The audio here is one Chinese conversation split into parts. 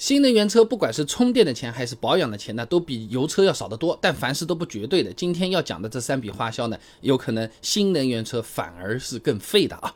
新能源车不管是充电的钱还是保养的钱呢，都比油车要少得多。但凡事都不绝对的，今天要讲的这三笔花销呢，有可能新能源车反而是更费的啊。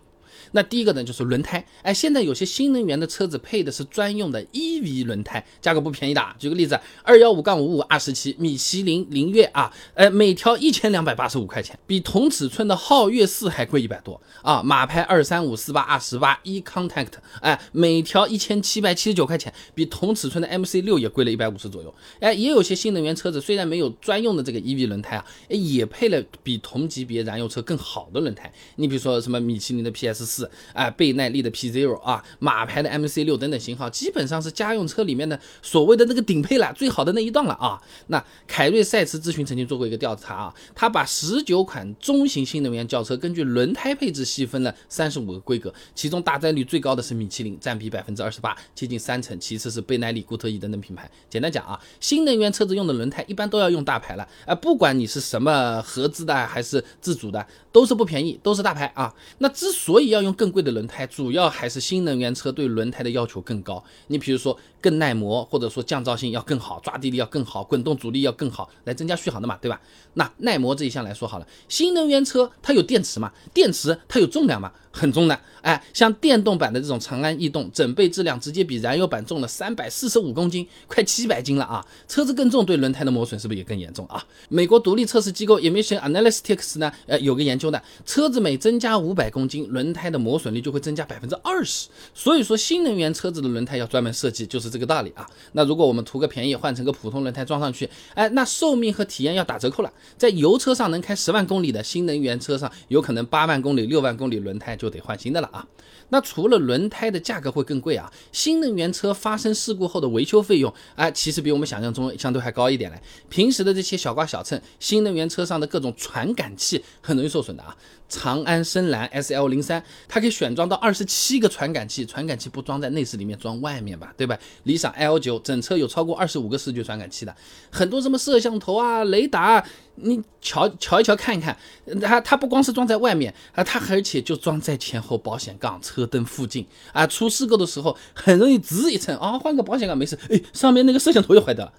那第一个呢，就是轮胎。哎，现在有些新能源的车子配的是专用的 EV 轮胎，价格不便宜的。举个例子，二幺五杠五五二十七米其林凌越啊，呃，每条一千两百八十五块钱，比同尺寸的皓月四还贵一百多啊。马牌二三五四八二十八 e contact，哎，每条一千七百七十九块钱，比同尺寸的 MC 六也贵了一百五十左右。哎，也有些新能源车子虽然没有专用的这个 EV 轮胎啊，也配了比同级别燃油车更好的轮胎。你比如说什么米其林的 PS 四。啊，倍耐力的 P Zero 啊，马牌的 MC 六等等型号，基本上是家用车里面的所谓的那个顶配了，最好的那一档了啊。那凯瑞赛驰咨询曾经做过一个调查啊，他把十九款中型新能源轿车根据轮胎配置细分了三十五个规格，其中大占率最高的是米其林，占比百分之二十八，接近三成，其次是倍耐力、固特异等等品牌。简单讲啊，新能源车子用的轮胎一般都要用大牌了，啊，不管你是什么合资的还是自主的，都是不便宜，都是大牌啊。那之所以要用更贵的轮胎，主要还是新能源车对轮胎的要求更高。你比如说更耐磨，或者说降噪性要更好，抓地力要更好，滚动阻力要更好，来增加续航的嘛，对吧？那耐磨这一项来说好了，新能源车它有电池嘛？电池它有重量嘛？很重的，哎，像电动版的这种长安逸动，整备质量直接比燃油版重了三百四十五公斤，快七百斤了啊！车子更重，对轮胎的磨损是不是也更严重啊？美国独立测试机构 Emission Analytics 呢，呃，有个研究的，车子每增加五百公斤，轮胎的磨损率就会增加百分之二十。所以说，新能源车子的轮胎要专门设计，就是这个道理啊。那如果我们图个便宜，换成个普通轮胎装上去，哎，那寿命和体验要打折扣了。在油车上能开十万公里的新能源车上，有可能八万公里、六万公里轮胎就。得换新的了啊！那除了轮胎的价格会更贵啊，新能源车发生事故后的维修费用哎，其实比我们想象中相对还高一点嘞。平时的这些小刮小蹭，新能源车上的各种传感器很容易受损的啊。长安深蓝 S L 零三，它可以选装到二十七个传感器，传感器不装在内饰里面，装外面吧，对吧？理想 L 九整车有超过二十五个视觉传感器的，很多什么摄像头啊、雷达，你瞧瞧一瞧看一看，它它不光是装在外面啊，它而且就装在前后保险杠、车灯附近啊，出事故的时候很容易吱一声啊，换个保险杠没事，哎，上面那个摄像头又坏掉了。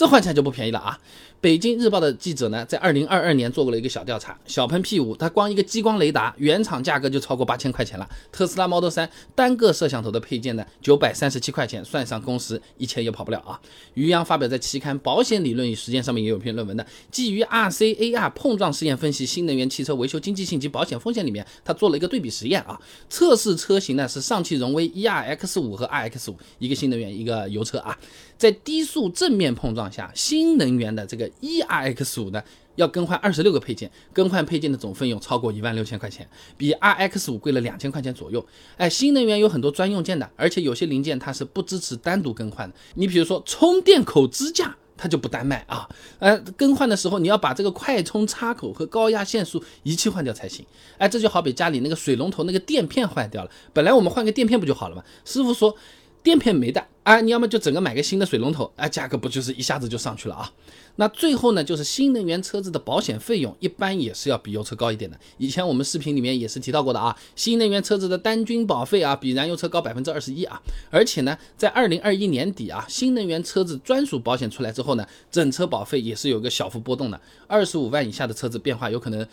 这换起来就不便宜了啊！北京日报的记者呢，在二零二二年做过了一个小调查，小鹏 P 五它光一个激光雷达原厂价格就超过八千块钱了。特斯拉 Model 三单个摄像头的配件呢，九百三十七块钱，算上工时一千也跑不了啊！于洋发表在期刊《保险理论与实践》上面也有篇论文的，基于 RCAR 碰撞试验分析新能源汽车维修经济性及保险风险里面，他做了一个对比实验啊，测试车型呢是上汽荣威 ERX 五和 RX 五，一个新能源一个油车啊，在低速正面碰撞。下新能源的这个 E R X 五呢，要更换二十六个配件，更换配件的总费用超过一万六千块钱，比 R X 五贵了两千块钱左右。哎，新能源有很多专用件的，而且有些零件它是不支持单独更换的。你比如说充电口支架，它就不单卖啊。呃，更换的时候你要把这个快充插口和高压线束一气换掉才行。哎，这就好比家里那个水龙头那个垫片坏掉了，本来我们换个垫片不就好了吗？师傅说。垫片没的啊，你要么就整个买个新的水龙头，啊，价格不就是一下子就上去了啊？那最后呢，就是新能源车子的保险费用一般也是要比油车高一点的。以前我们视频里面也是提到过的啊，新能源车子的单均保费啊，比燃油车高百分之二十一啊。而且呢，在二零二一年底啊，新能源车子专属保险出来之后呢，整车保费也是有个小幅波动的。二十五万以下的车子变化有可能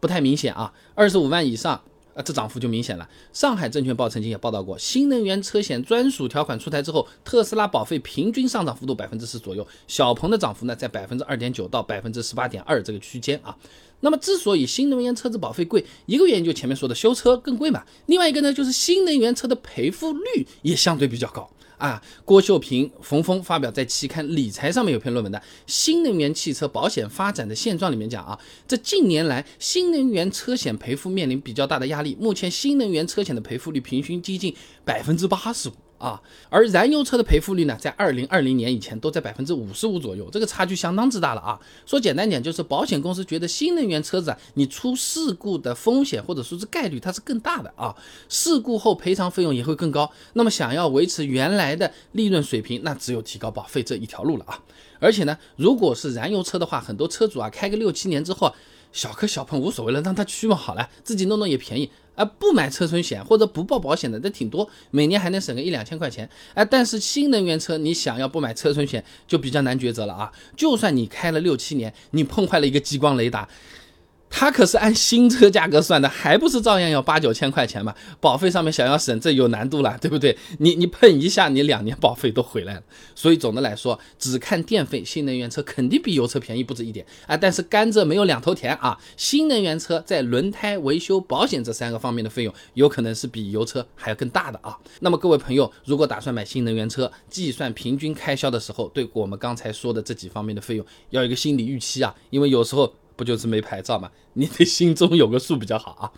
不太明显啊，二十五万以上。啊，这涨幅就明显了。上海证券报曾经也报道过，新能源车险专属条款出台之后，特斯拉保费平均上涨幅度百分之十左右，小鹏的涨幅呢在百分之二点九到百分之十八点二这个区间啊。那么之所以新能源车子保费贵，一个原因就前面说的修车更贵嘛，另外一个呢就是新能源车的赔付率也相对比较高。啊，郭秀平、冯峰发表在期刊《理财》上面有篇论文的《新能源汽车保险发展的现状》里面讲啊，这近年来新能源车险赔付面临比较大的压力，目前新能源车险的赔付率平均接近百分之八十五。啊，而燃油车的赔付率呢，在二零二零年以前都在百分之五十五左右，这个差距相当之大了啊。说简单点，就是保险公司觉得新能源车子啊，你出事故的风险或者说是概率它是更大的啊，事故后赔偿费用也会更高。那么想要维持原来的利润水平，那只有提高保费这一条路了啊。而且呢，如果是燃油车的话，很多车主啊开个六七年之后。小磕小碰无所谓了，让他去嘛，好了，自己弄弄也便宜。啊，不买车损险或者不报保险的，这挺多，每年还能省个一两千块钱。哎，但是新能源车，你想要不买车损险就比较难抉择了啊。就算你开了六七年，你碰坏了一个激光雷达。它可是按新车价格算的，还不是照样要八九千块钱嘛？保费上面想要省，这有难度了，对不对？你你碰一下，你两年保费都回来了。所以总的来说，只看电费，新能源车肯定比油车便宜不止一点啊。但是甘蔗没有两头甜啊，新能源车在轮胎维修、保险这三个方面的费用，有可能是比油车还要更大的啊。那么各位朋友，如果打算买新能源车，计算平均开销的时候，对我们刚才说的这几方面的费用，要有一个心理预期啊，因为有时候。不就是没牌照嘛？你得心中有个数比较好啊。